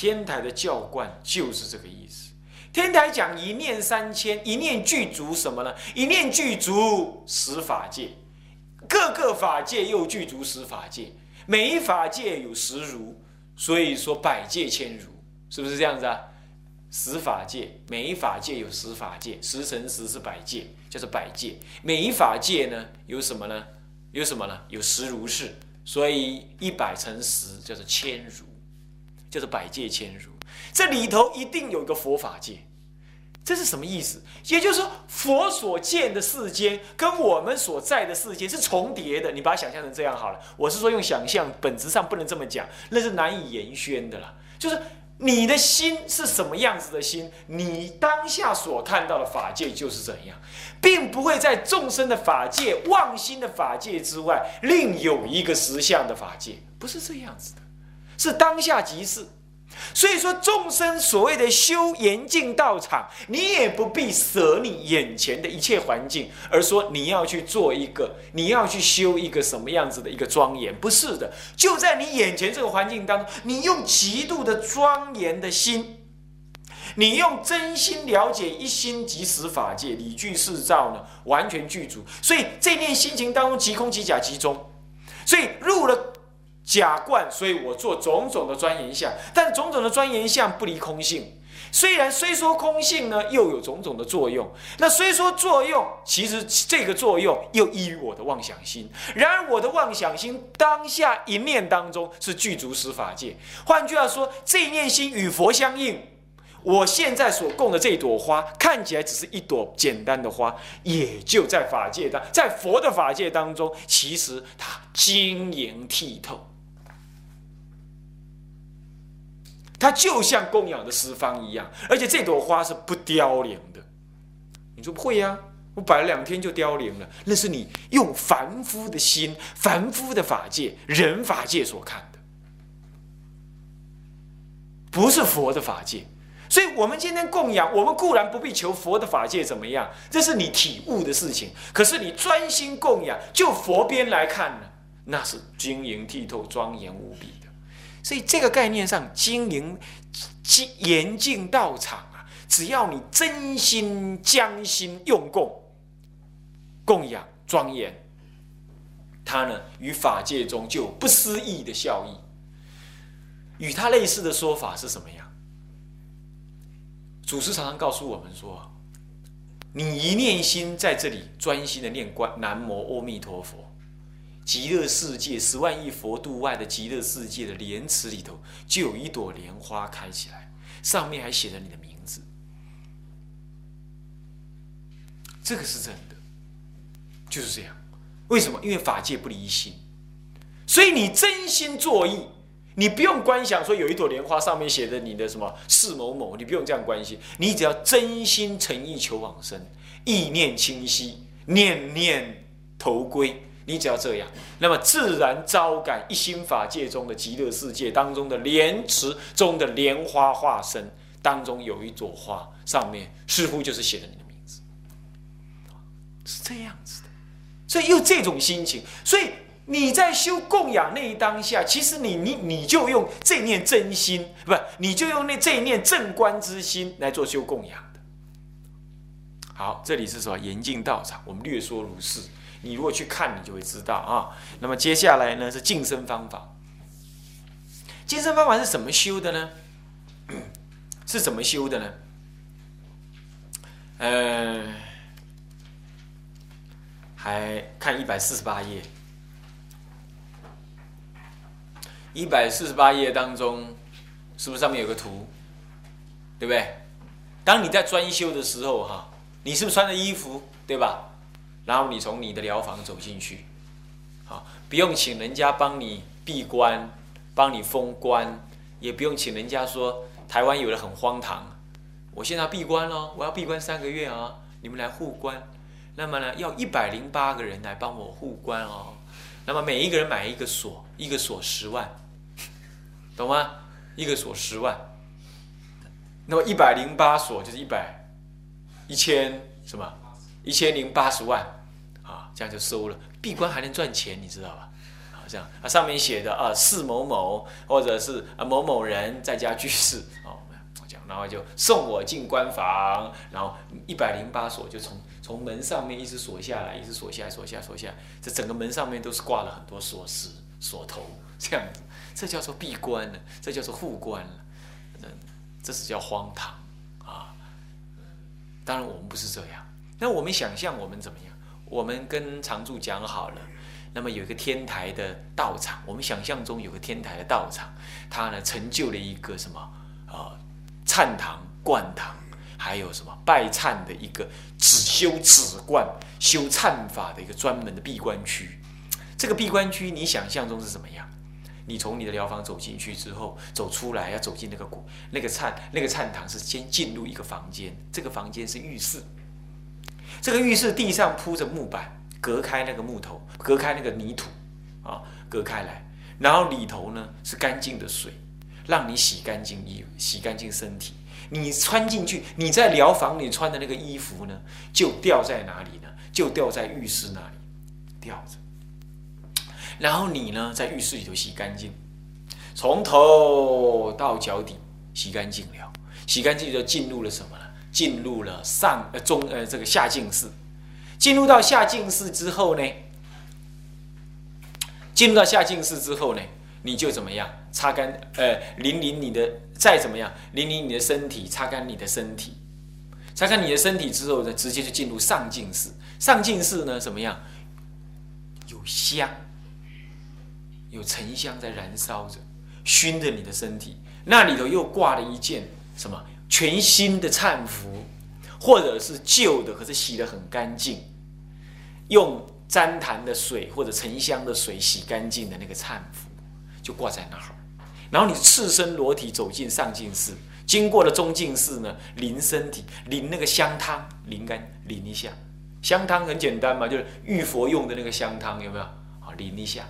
天台的教观就是这个意思。天台讲一念三千，一念具足什么呢？一念具足十法界，各个法界又具足十法界，每一法界有十如，所以说百界千如，是不是这样子啊？十法界，每一法界有十法界，十乘十是百界，叫做百界。每一法界呢有什么呢？有什么呢？有十如是，所以一百乘十叫做千如，叫做百界千如。这里头一定有一个佛法界，这是什么意思？也就是说，佛所见的世间跟我们所在的世间是重叠的。你把它想象成这样好了。我是说用想象，本质上不能这么讲，那是难以言宣的啦。就是你的心是什么样子的心，你当下所看到的法界就是怎样，并不会在众生的法界、妄心的法界之外，另有一个实相的法界，不是这样子的，是当下即是。所以说，众生所谓的修严净道场，你也不必舍你眼前的一切环境，而说你要去做一个，你要去修一个什么样子的一个庄严，不是的，就在你眼前这个环境当中，你用极度的庄严的心，你用真心了解一心即实法界，理具四照呢，完全具足。所以这念心情当中，即空即假即中，所以入了。假冠，所以我做种种的钻研相，但种种的钻研相不离空性。虽然虽说空性呢，又有种种的作用。那虽说作用，其实这个作用又依于我的妄想心。然而我的妄想心当下一念当中是具足十法界。换句话说，这一念心与佛相应。我现在所供的这朵花，看起来只是一朵简单的花，也就在法界当，在佛的法界当中，其实它晶莹剔透。它就像供养的十方一样，而且这朵花是不凋零的。你说不会呀？我摆了两天就凋零了，那是你用凡夫的心、凡夫的法界、人法界所看的，不是佛的法界。所以，我们今天供养，我们固然不必求佛的法界怎么样，这是你体悟的事情。可是，你专心供养，就佛边来看呢，那是晶莹剔透、庄严无比。所以这个概念上，经营、精严净道场啊，只要你真心将心用供、供养庄严，它呢与法界中就有不思议的效益。与它类似的说法是什么样？祖师常常告诉我们说：你一念心在这里专心的念观南无阿弥陀佛。极乐世界十万亿佛度外的极乐世界的莲池里头，就有一朵莲花开起来，上面还写着你的名字。这个是真的，就是这样。为什么？因为法界不离心，所以你真心作意，你不用观想说有一朵莲花上面写着你的什么是某某，你不用这样关心，你只要真心诚意求往生，意念清晰，念念投归。你只要这样，那么自然招感一心法界中的极乐世界当中的莲池中的莲花化身当中有一朵花，上面似乎就是写的你的名字，是这样子的。所以有这种心情，所以你在修供养那一当下，其实你你你就用这念真心，不，你就用那这一念正观之心来做修供养的。好，这里是什么严禁道场？我们略说如是。你如果去看，你就会知道啊。那么接下来呢是晋升方法。晋升方法是怎么修的呢？是怎么修的呢？呃，还看一百四十八页。一百四十八页当中，是不是上面有个图？对不对？当你在专修的时候，哈，你是不是穿着衣服？对吧？然后你从你的疗房走进去，好，不用请人家帮你闭关，帮你封关，也不用请人家说台湾有的很荒唐，我现在闭关了，我要闭关三个月啊，你们来护关，那么呢要一百零八个人来帮我护关哦，那么每一个人买一个锁，一个锁十万，懂吗？一个锁十万，那么一百零八锁就是一百一千什么？一千零八十万。这样就收了，闭关还能赚钱，你知道吧？啊，这样啊，上面写的啊，是某某，或者是啊某某人在家居士哦，这样，然后就送我进关房，然后一百零八锁就从从门上面一直锁下来，一直锁下来，锁下，锁下，这整个门上面都是挂了很多锁匙、锁头，这样子，这叫做闭关了，这叫做护关了，这这是叫荒唐啊！当然我们不是这样，那我们想象我们怎么样？我们跟常住讲好了。那么有一个天台的道场，我们想象中有个天台的道场，它呢成就了一个什么啊忏堂、灌堂，还有什么拜忏的一个只修止观、修忏法的一个专门的闭关区。这个闭关区你想象中是怎么样？你从你的疗房走进去之后，走出来要走进那个古那个忏那个忏堂，是先进入一个房间，这个房间是浴室，这个浴室地上铺着木板。隔开那个木头，隔开那个泥土，啊，隔开来，然后里头呢是干净的水，让你洗干净衣，洗干净身体。你穿进去，你在疗房里穿的那个衣服呢，就掉在哪里呢？就掉在浴室那里，吊着。然后你呢，在浴室里头洗干净，从头到脚底洗干净了，洗干净就进入了什么呢？进入了上呃中呃这个下净室。进入到下净室之后呢，进入到下净室之后呢，你就怎么样？擦干，呃，淋淋你的，再怎么样，淋淋你的身体，擦干你的身体，擦干你的身体之后呢，直接就进入上净室。上净室呢，怎么样？有香，有沉香在燃烧着，熏着你的身体。那里头又挂了一件什么？全新的忏服，或者是旧的，可是洗得很干净。用旃檀的水或者沉香的水洗干净的那个忏服，就挂在那儿。然后你赤身裸体走进上净寺，经过了中净寺呢，淋身体，淋那个香汤，淋干，淋一下。香汤很简单嘛，就是浴佛用的那个香汤，有没有？好，淋一下，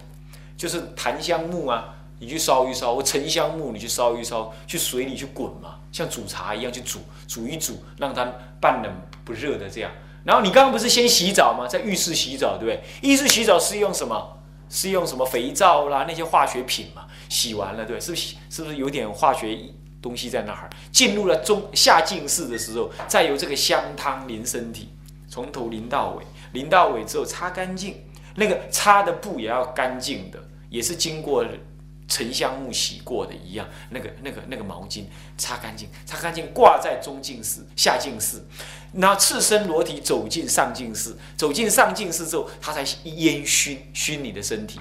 就是檀香木啊，你去烧一烧；或沉香木，你去烧一烧，去水里去滚嘛，像煮茶一样去煮，煮一煮，让它半冷不热的这样。然后你刚刚不是先洗澡吗？在浴室洗澡，对不对？浴室洗澡是用什么？是用什么肥皂啦？那些化学品嘛？洗完了，对，是不是？是不是有点化学东西在那儿？进入了中下净室的时候，再由这个香汤淋身体，从头淋到尾，淋到尾之后擦干净，那个擦的布也要干净的，也是经过。沉香木洗过的一样，那个、那个、那个毛巾擦干净，擦干净挂在中净室、下净室，然后赤身裸体走进上净室，走进上净室之后，他才烟熏熏你的身体，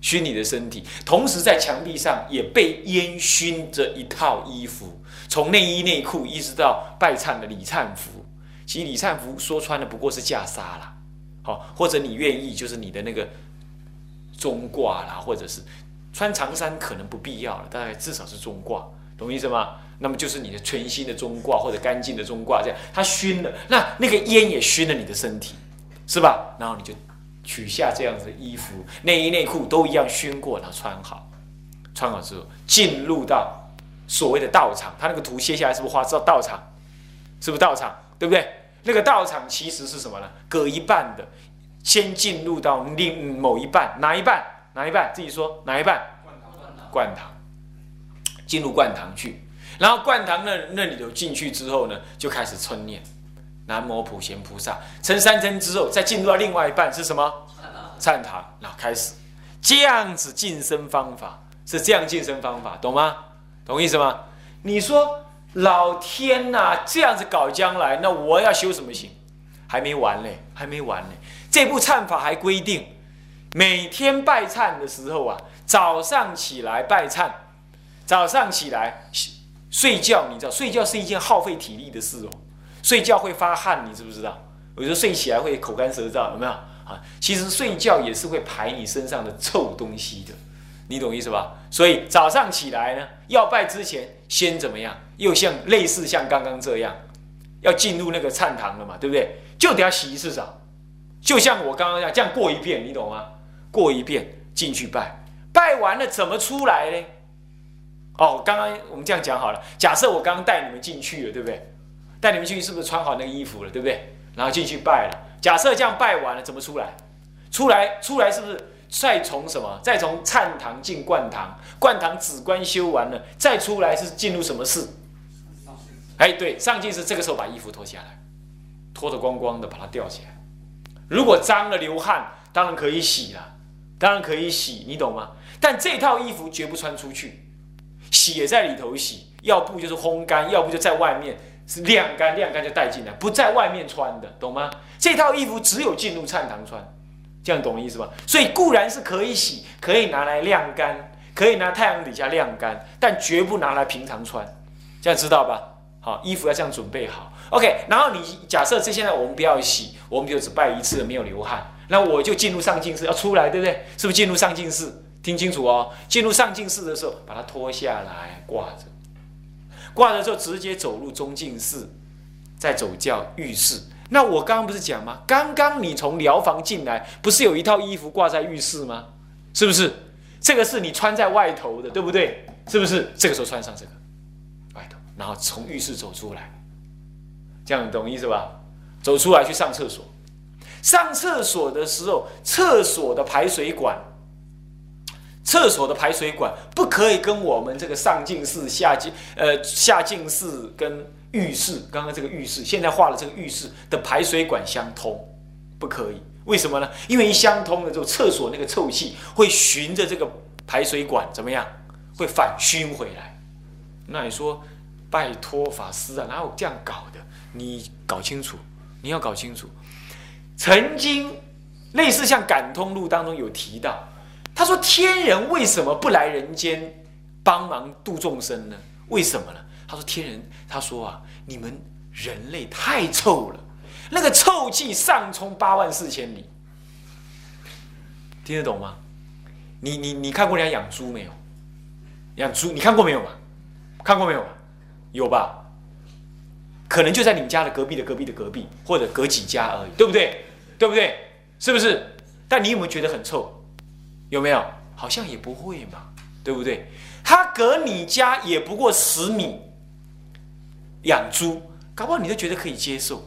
熏你的身体，同时在墙壁上也被烟熏着一套衣服，从内衣内裤一直到拜忏的礼忏服，其实礼忏服说穿了不过是袈裟啦，好，或者你愿意就是你的那个中褂啦，或者是。穿长衫可能不必要了，大概至少是中褂，懂意思吗？那么就是你的全新的中褂或者干净的中褂，这样它熏了，那那个烟也熏了你的身体，是吧？然后你就取下这样子的衣服，内衣内裤都一样熏过，然后穿好，穿好之后进入到所谓的道场，他那个图切下来是不是画知道道场？是不是道场？对不对？那个道场其实是什么呢？隔一半的，先进入到另某一半，哪一半？哪一半？自己说哪一半？灌堂，进入灌堂去，然后灌堂那那里头进去之后呢，就开始称念南无普贤菩萨，称三称之后，再进入到另外一半是什么？忏堂，然后开始这样子晋升方法是这样晋升方法，懂吗？懂意思吗？你说老天呐，这样子搞将来，那我要修什么行？还没完嘞，还没完嘞，这部忏法还规定。每天拜忏的时候啊，早上起来拜忏，早上起来睡觉，你知道睡觉是一件耗费体力的事哦，睡觉会发汗，你知不知道？有时候睡起来会口干舌燥，有没有啊？其实睡觉也是会排你身上的臭东西的，你懂意思吧？所以早上起来呢，要拜之前先怎么样？又像类似像刚刚这样，要进入那个忏堂了嘛，对不对？就得要洗一次澡，就像我刚刚这样，这样过一遍，你懂吗？过一遍进去拜，拜完了怎么出来呢？哦，刚刚我们这样讲好了。假设我刚刚带你们进去了，对不对？带你们进去是不是穿好那个衣服了，对不对？然后进去拜了。假设这样拜完了怎么出来？出来出来是不是再从什么？再从忏堂进灌堂，灌堂止观修完了，再出来是进入什么事？哎，对，上进是这个时候把衣服脱下来，脱得光光的，把它吊起来。如果脏了流汗，当然可以洗了，当然可以洗，你懂吗？但这套衣服绝不穿出去，洗也在里头洗，要不就是烘干，要不就在外面是晾干，晾干就带进来，不在外面穿的，懂吗？这套衣服只有进入禅堂穿，这样懂我意思吧？所以固然是可以洗，可以拿来晾干，可以拿太阳底下晾干，但绝不拿来平常穿，这样知道吧？好，衣服要这样准备好，OK。然后你假设这现在我们不要洗，我们就只拜一次，没有流汗，那我就进入上进室要出来，对不对？是不是进入上进室？听清楚哦，进入上进室的时候，把它脱下来挂着，挂着之后直接走入中进室，再走叫浴室。那我刚刚不是讲吗？刚刚你从疗房进来，不是有一套衣服挂在浴室吗？是不是？这个是你穿在外头的，对不对？是不是？这个时候穿上这个外头，然后从浴室走出来，这样懂意思吧？走出来去上厕所，上厕所的时候，厕所的排水管。厕所的排水管不可以跟我们这个上进室、下进呃下进室跟浴室，刚刚这个浴室现在画了这个浴室的排水管相通，不可以。为什么呢？因为一相通了之后，厕所那个臭气会循着这个排水管怎么样？会反熏回来。那你说，拜托法师啊，哪有这样搞的？你搞清楚，你要搞清楚。曾经类似像《感通录》当中有提到。他说：“天人为什么不来人间帮忙度众生呢？为什么呢？”他说：“天人，他说啊，你们人类太臭了，那个臭气上冲八万四千里，听得懂吗？你你你看过人家养猪没有？养猪你看过没有嘛？看过没有？有吧？可能就在你们家的隔壁的隔壁的隔壁，或者隔几家而已，对不对？对不对？是不是？但你有没有觉得很臭？”有没有？好像也不会嘛，对不对？他隔你家也不过十米，养猪，搞不好你都觉得可以接受。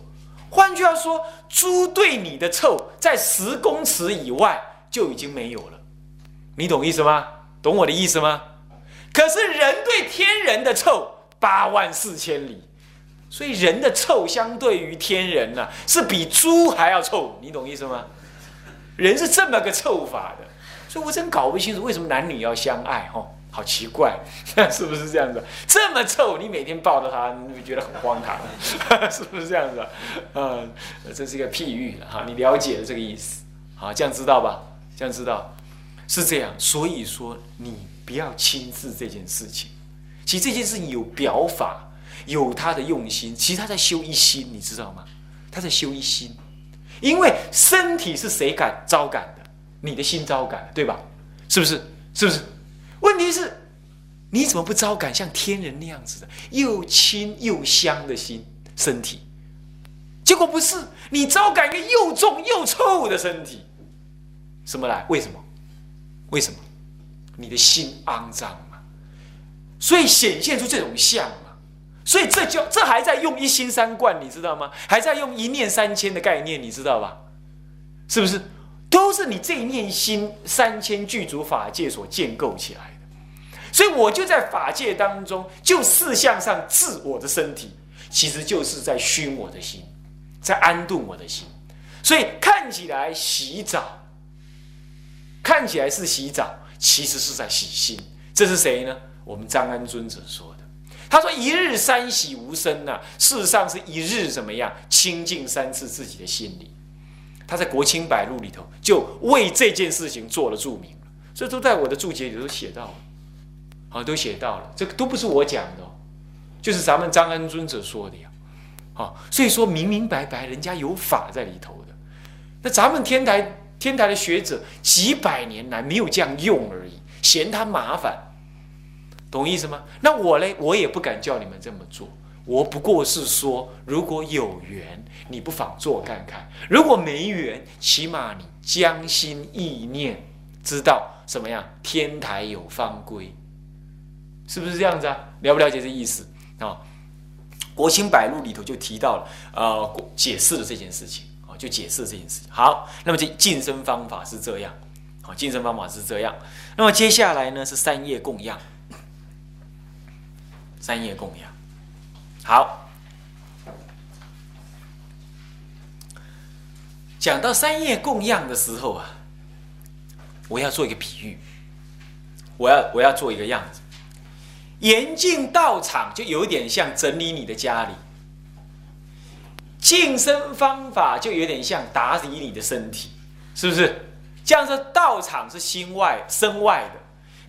换句话说，猪对你的臭，在十公尺以外就已经没有了。你懂意思吗？懂我的意思吗？可是人对天人的臭，八万四千里，所以人的臭相对于天人呢，是比猪还要臭。你懂意思吗？人是这么个臭法的。所以我真搞不清楚为什么男女要相爱，吼，好奇怪，是不是这样子？这么臭，你每天抱着他，你觉得很荒唐，是不是这样子？嗯，这是一个譬喻哈，你了解了这个意思，好，这样知道吧？这样知道是这样。所以说，你不要轻视这件事情。其实这件事情有表法，有他的用心，其实他在修一心，你知道吗？他在修一心，因为身体是谁感招感？你的心招感，对吧？是不是？是不是？问题是，你怎么不招感像天人那样子的又轻又香的心身体？结果不是，你招感一个又重又臭的身体，什么来？为什么？为什么？你的心肮脏嘛，所以显现出这种相。所以这就这还在用一心三观，你知道吗？还在用一念三千的概念，你知道吧？是不是？都是你这一念心三千具足法界所建构起来的，所以我就在法界当中，就四相上治我的身体，其实就是在熏我的心，在安顿我的心。所以看起来洗澡，看起来是洗澡，其实是在洗心。这是谁呢？我们张安尊者说。他说：“一日三洗无声呐，事实上是一日怎么样清净三次自己的心里。”他在《国清百录》里头就为这件事情做了注明，这都在我的注解里都写到了，好，都写到了，这个都不是我讲的，就是咱们张安尊者说的呀，好，所以说明明白白，人家有法在里头的，那咱们天台天台的学者几百年来没有这样用而已，嫌他麻烦，懂意思吗？那我嘞，我也不敢叫你们这么做。我不过是说，如果有缘，你不妨做看看；如果没缘，起码你将心意念，知道什么样？天台有方规，是不是这样子啊？了不了解这意思啊？《国清百录》里头就提到了，呃，解释了这件事情啊，就解释了这件事情。好，那么这晋升方法是这样。好，净身方法是这样。那么接下来呢是三业供养，三业供养。好，讲到三业供养的时候啊，我要做一个比喻，我要我要做一个样子。严禁道场就有点像整理你的家里，净身方法就有点像打理你的身体，是不是？这样子，道场是心外身外的，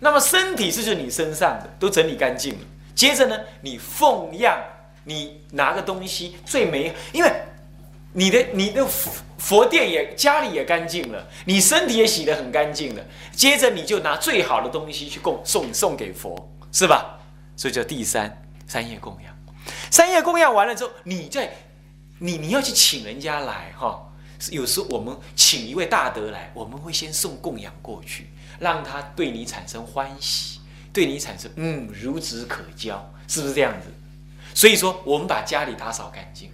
那么身体是指你身上的，都整理干净了。接着呢，你奉养，你拿个东西最美，因为你的你的佛佛殿也家里也干净了，你身体也洗得很干净了。接着你就拿最好的东西去供送送给佛，是吧？所以叫第三三业供养。三业供养完了之后，你再你你要去请人家来哈。有时候我们请一位大德来，我们会先送供养过去，让他对你产生欢喜，对你产生嗯孺子可教，是不是这样子？所以说，我们把家里打扫干净，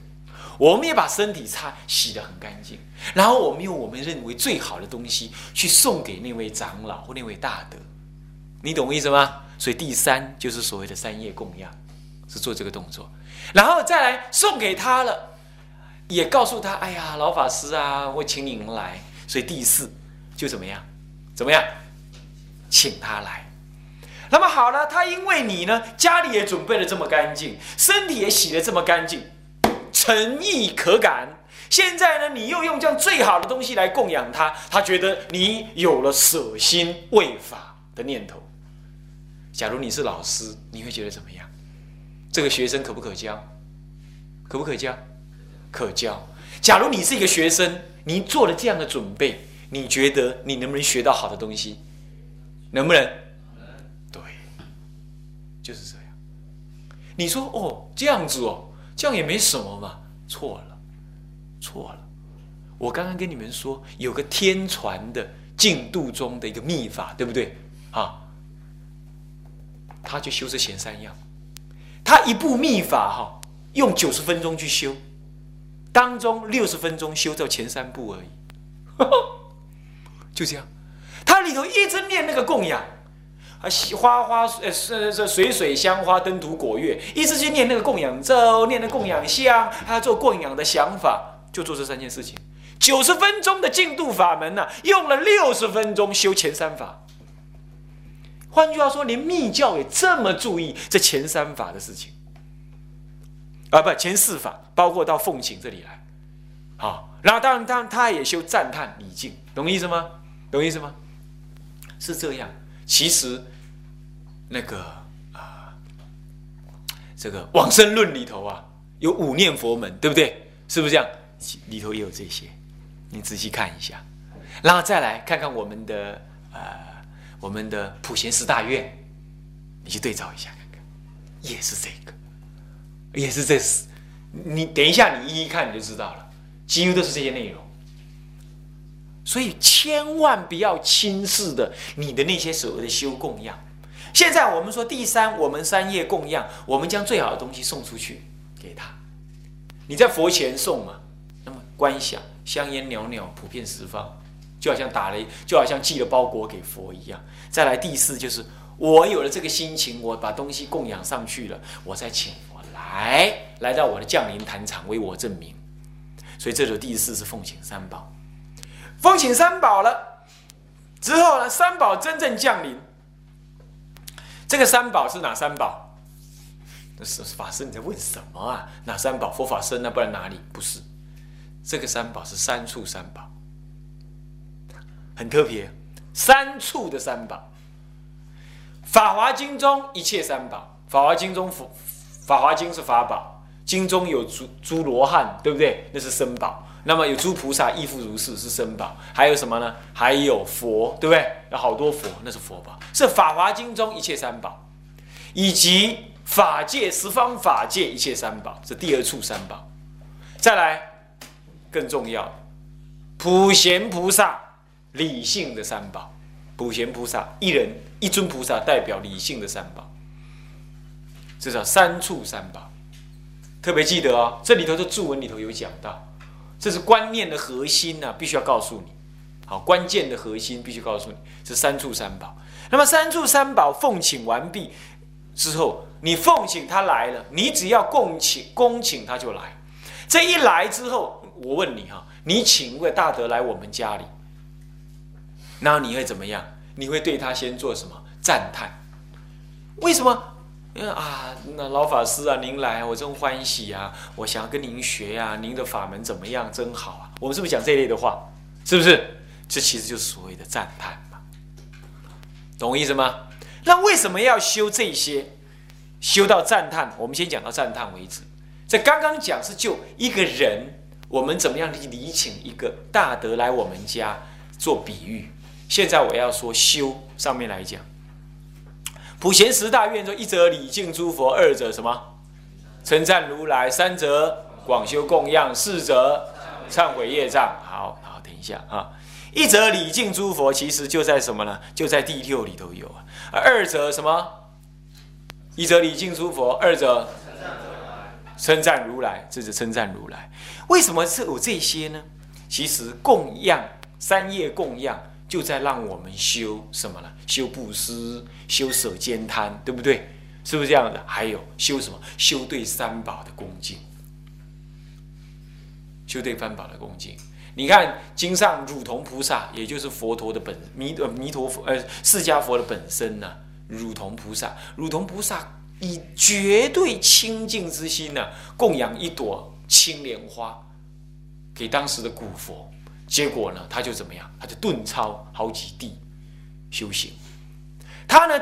我们也把身体擦洗得很干净，然后我们用我们认为最好的东西去送给那位长老或那位大德，你懂我意思吗？所以第三就是所谓的三业供养，是做这个动作，然后再来送给他了。也告诉他：“哎呀，老法师啊，我请你们来。”所以第四就怎么样？怎么样？请他来。那么好了，他因为你呢，家里也准备的这么干净，身体也洗的这么干净，诚意可感。现在呢，你又用这样最好的东西来供养他，他觉得你有了舍心为法的念头。假如你是老师，你会觉得怎么样？这个学生可不可教？可不可教？可教。假如你是一个学生，你做了这样的准备，你觉得你能不能学到好的东西？能不能？就是这样。你说哦，这样子哦，这样也没什么嘛。错了，错了。我刚刚跟你们说，有个天传的进度中的一个秘法，对不对？啊，他就修这前三样，他一部秘法哈，用九十分钟去修。当中六十分钟修到前三步而已，就这样。他里头一直念那个供养，花花呃是这水水香花灯烛果月，一直去念那个供养咒，念那供养香，还要做供养的想法，就做这三件事情。九十分钟的进度法门呢，用了六十分钟修前三法。换句话说，连密教也这么注意这前三法的事情。啊，不，前四法包括到奉请这里来，好，然后当然，当然，他也修赞叹礼敬，懂意思吗？懂意思吗？是这样。其实那个啊，这个往生论里头啊，有五念佛门，对不对？是不是这样？里头也有这些，你仔细看一下，然后再来看看我们的呃，我们的普贤十大愿，你去对照一下看看，也是这个。也是这是，你等一下，你一一看你就知道了，几乎都是这些内容。所以千万不要轻视的你的那些所谓的修供养。现在我们说第三，我们三业供养，我们将最好的东西送出去给他。你在佛前送嘛，那么观想香烟袅袅，普遍十方，就好像打了，就好像寄了包裹给佛一样。再来第四就是，我有了这个心情，我把东西供养上去了，我再请我。来，来到我的降临坛场为我证明，所以这就第四是奉请三宝，奉请三宝了之后呢，三宝真正降临。这个三宝是哪三宝？那是法师你在问什么啊？哪三宝？佛法僧那不然哪里？不是，这个三宝是三处三宝，很特别，三处的三宝。法华经中一切三宝，法华经中佛。法华经是法宝，经中有诸诸罗汉，对不对？那是僧宝。那么有诸菩萨亦复如是，是僧宝。还有什么呢？还有佛，对不对？有好多佛，那是佛宝。是法华经中一切三宝，以及法界十方法界一切三宝，是第二处三宝。再来，更重要，普贤菩萨理性的三宝。普贤菩萨一人一尊菩萨代表理性的三宝。这叫三处三宝，特别记得哦。这里头的注文里头有讲到，这是观念的核心呐，必须要告诉你。好，关键的核心必须告诉你是三处三宝。那么三处三宝奉请完毕之后，你奉请他来了，你只要供请恭请他就来。这一来之后，我问你哈，你请一位大德来我们家里，那你会怎么样？你会对他先做什么赞叹？为什么？因为啊，那老法师啊，您来我真欢喜啊！我想要跟您学呀，您的法门怎么样？真好啊！我们是不是讲这一类的话？是不是？这其实就是所谓的赞叹嘛，懂我意思吗？那为什么要修这些？修到赞叹，我们先讲到赞叹为止。在刚刚讲是就一个人，我们怎么样去礼请一个大德来我们家做比喻。现在我要说修上面来讲。普贤十大愿中：一则礼敬诸佛，二者什么？称赞如来，三则广修供养，四则忏悔业障。好好，等一下啊！一则礼敬诸佛，其实就在什么呢？就在第六里头有啊。二则什么？一则礼敬诸佛，二则称赞如来，这是称赞如来。为什么是有这些呢？其实供养三业供养。就在让我们修什么呢？修布施，修舍兼贪，对不对？是不是这样的？还有修什么？修对三宝的恭敬，修对三宝的恭敬。你看经上汝童菩萨，也就是佛陀的本弥呃弥陀佛呃释迦佛的本身呢，汝童菩萨，汝童菩萨以绝对清净之心呢，供养一朵青莲花给当时的古佛。结果呢，他就怎么样？他就顿超好几地修行。他呢，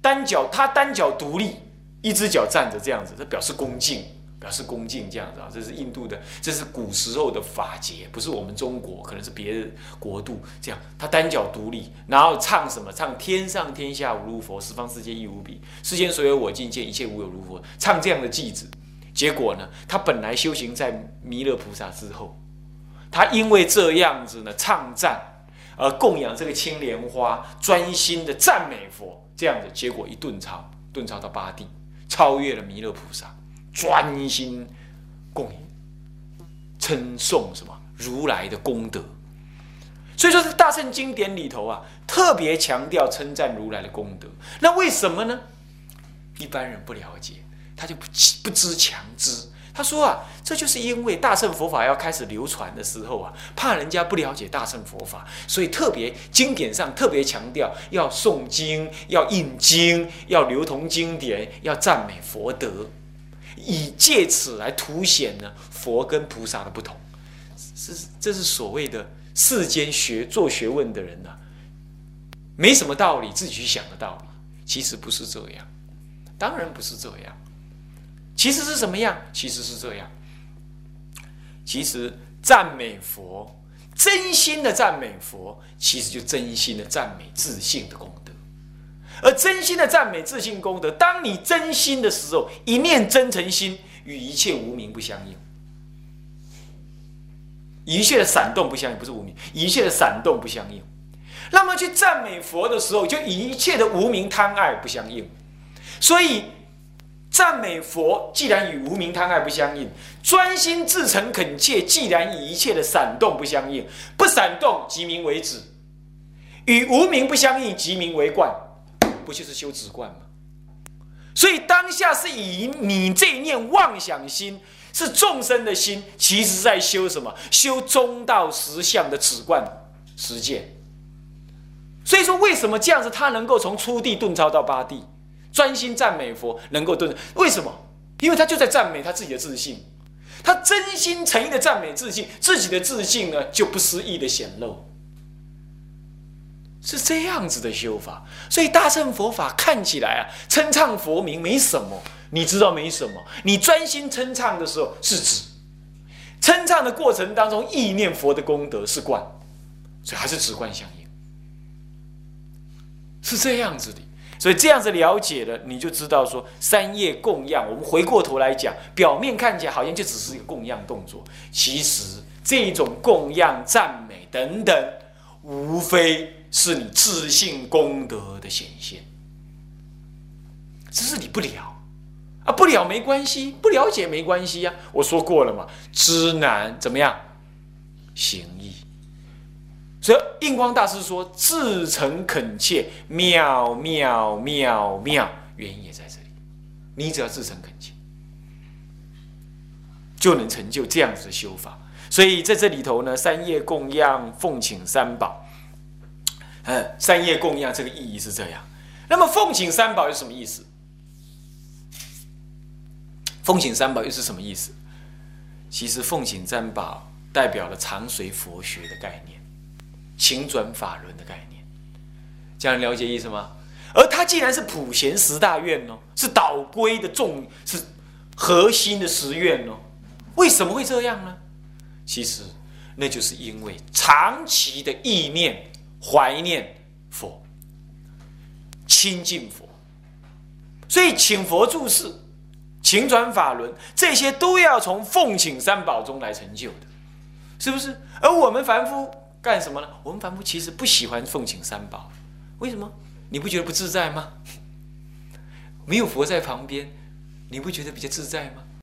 单脚他单脚独立，一只脚站着这样子，这表示恭敬，表示恭敬这样子啊。这是印度的，这是古时候的法节，不是我们中国，可能是别的国度这样。他单脚独立，然后唱什么？唱天上天下无如佛，十方世界亦无比，世间所有我尽见，一切无有如佛。唱这样的句子，结果呢，他本来修行在弥勒菩萨之后。他因为这样子呢，唱赞而供养这个青莲花，专心的赞美佛，这样子结果一顿超，顿超到八地，超越了弥勒菩萨，专心供称颂什么如来的功德。所以说，这大圣经典里头啊，特别强调称赞如来的功德。那为什么呢？一般人不了解，他就不不知强知。他说啊，这就是因为大乘佛法要开始流传的时候啊，怕人家不了解大乘佛法，所以特别经典上特别强调要诵经、要印经、要流通经典、要赞美佛德，以借此来凸显呢佛跟菩萨的不同。是，这是所谓的世间学做学问的人呐，没什么道理，自己去想的道理，其实不是这样，当然不是这样。其实是什么样？其实是这样。其实赞美佛，真心的赞美佛，其实就真心的赞美自信的功德。而真心的赞美自信功德，当你真心的时候，一念真诚心与一切无名不相应，一切的闪动不相应，不是无名，一切的闪动不相应。那么去赞美佛的时候，就一切的无名贪爱不相应。所以。赞美佛，既然与无名贪爱不相应；专心至诚恳切，既然与一切的闪动不相应。不闪动即名为止，与无名不相应即名为观，不就是修止观吗？所以当下是以你这一念妄想心，是众生的心，其实在修什么？修中道实相的止观实践。所以说，为什么这样子，他能够从初地顿超到八地？专心赞美佛，能够顿为什么？因为他就在赞美他自己的自信，他真心诚意的赞美自信，自己的自信呢就不失意的显露，是这样子的修法。所以大乘佛法看起来啊，称唱佛名没什么，你知道没什么？你专心称唱的时候是指称唱的过程当中意念佛的功德是观，所以还是直观相应，是这样子的。所以这样子了解了，你就知道说三业供养。我们回过头来讲，表面看起来好像就只是一个供养动作，其实这种供养、赞美等等，无非是你自信功德的显现。只是你不了啊，不了没关系，不了解没关系呀。我说过了嘛，知难怎么样？行易。所以印光大师说：“至诚恳切，妙妙妙妙，原因也在这里。你只要至诚恳切，就能成就这样子的修法。所以在这里头呢，三业供养，奉请三宝。嗯，三业供养这个意义是这样。那么奉请三宝是什么意思？奉请三宝又是什么意思？其实奉请三宝代表了常随佛学的概念。”请转法轮的概念，这样了解意思吗？而他既然是普贤十大愿哦，是导归的重，是核心的十愿哦，为什么会这样呢？其实那就是因为长期的意念、怀念佛、亲近佛，所以请佛注释、请转法轮这些都要从奉请三宝中来成就的，是不是？而我们凡夫。干什么呢？我们凡夫其实不喜欢奉请三宝，为什么？你不觉得不自在吗？没有佛在旁边，你不觉得比较自在吗？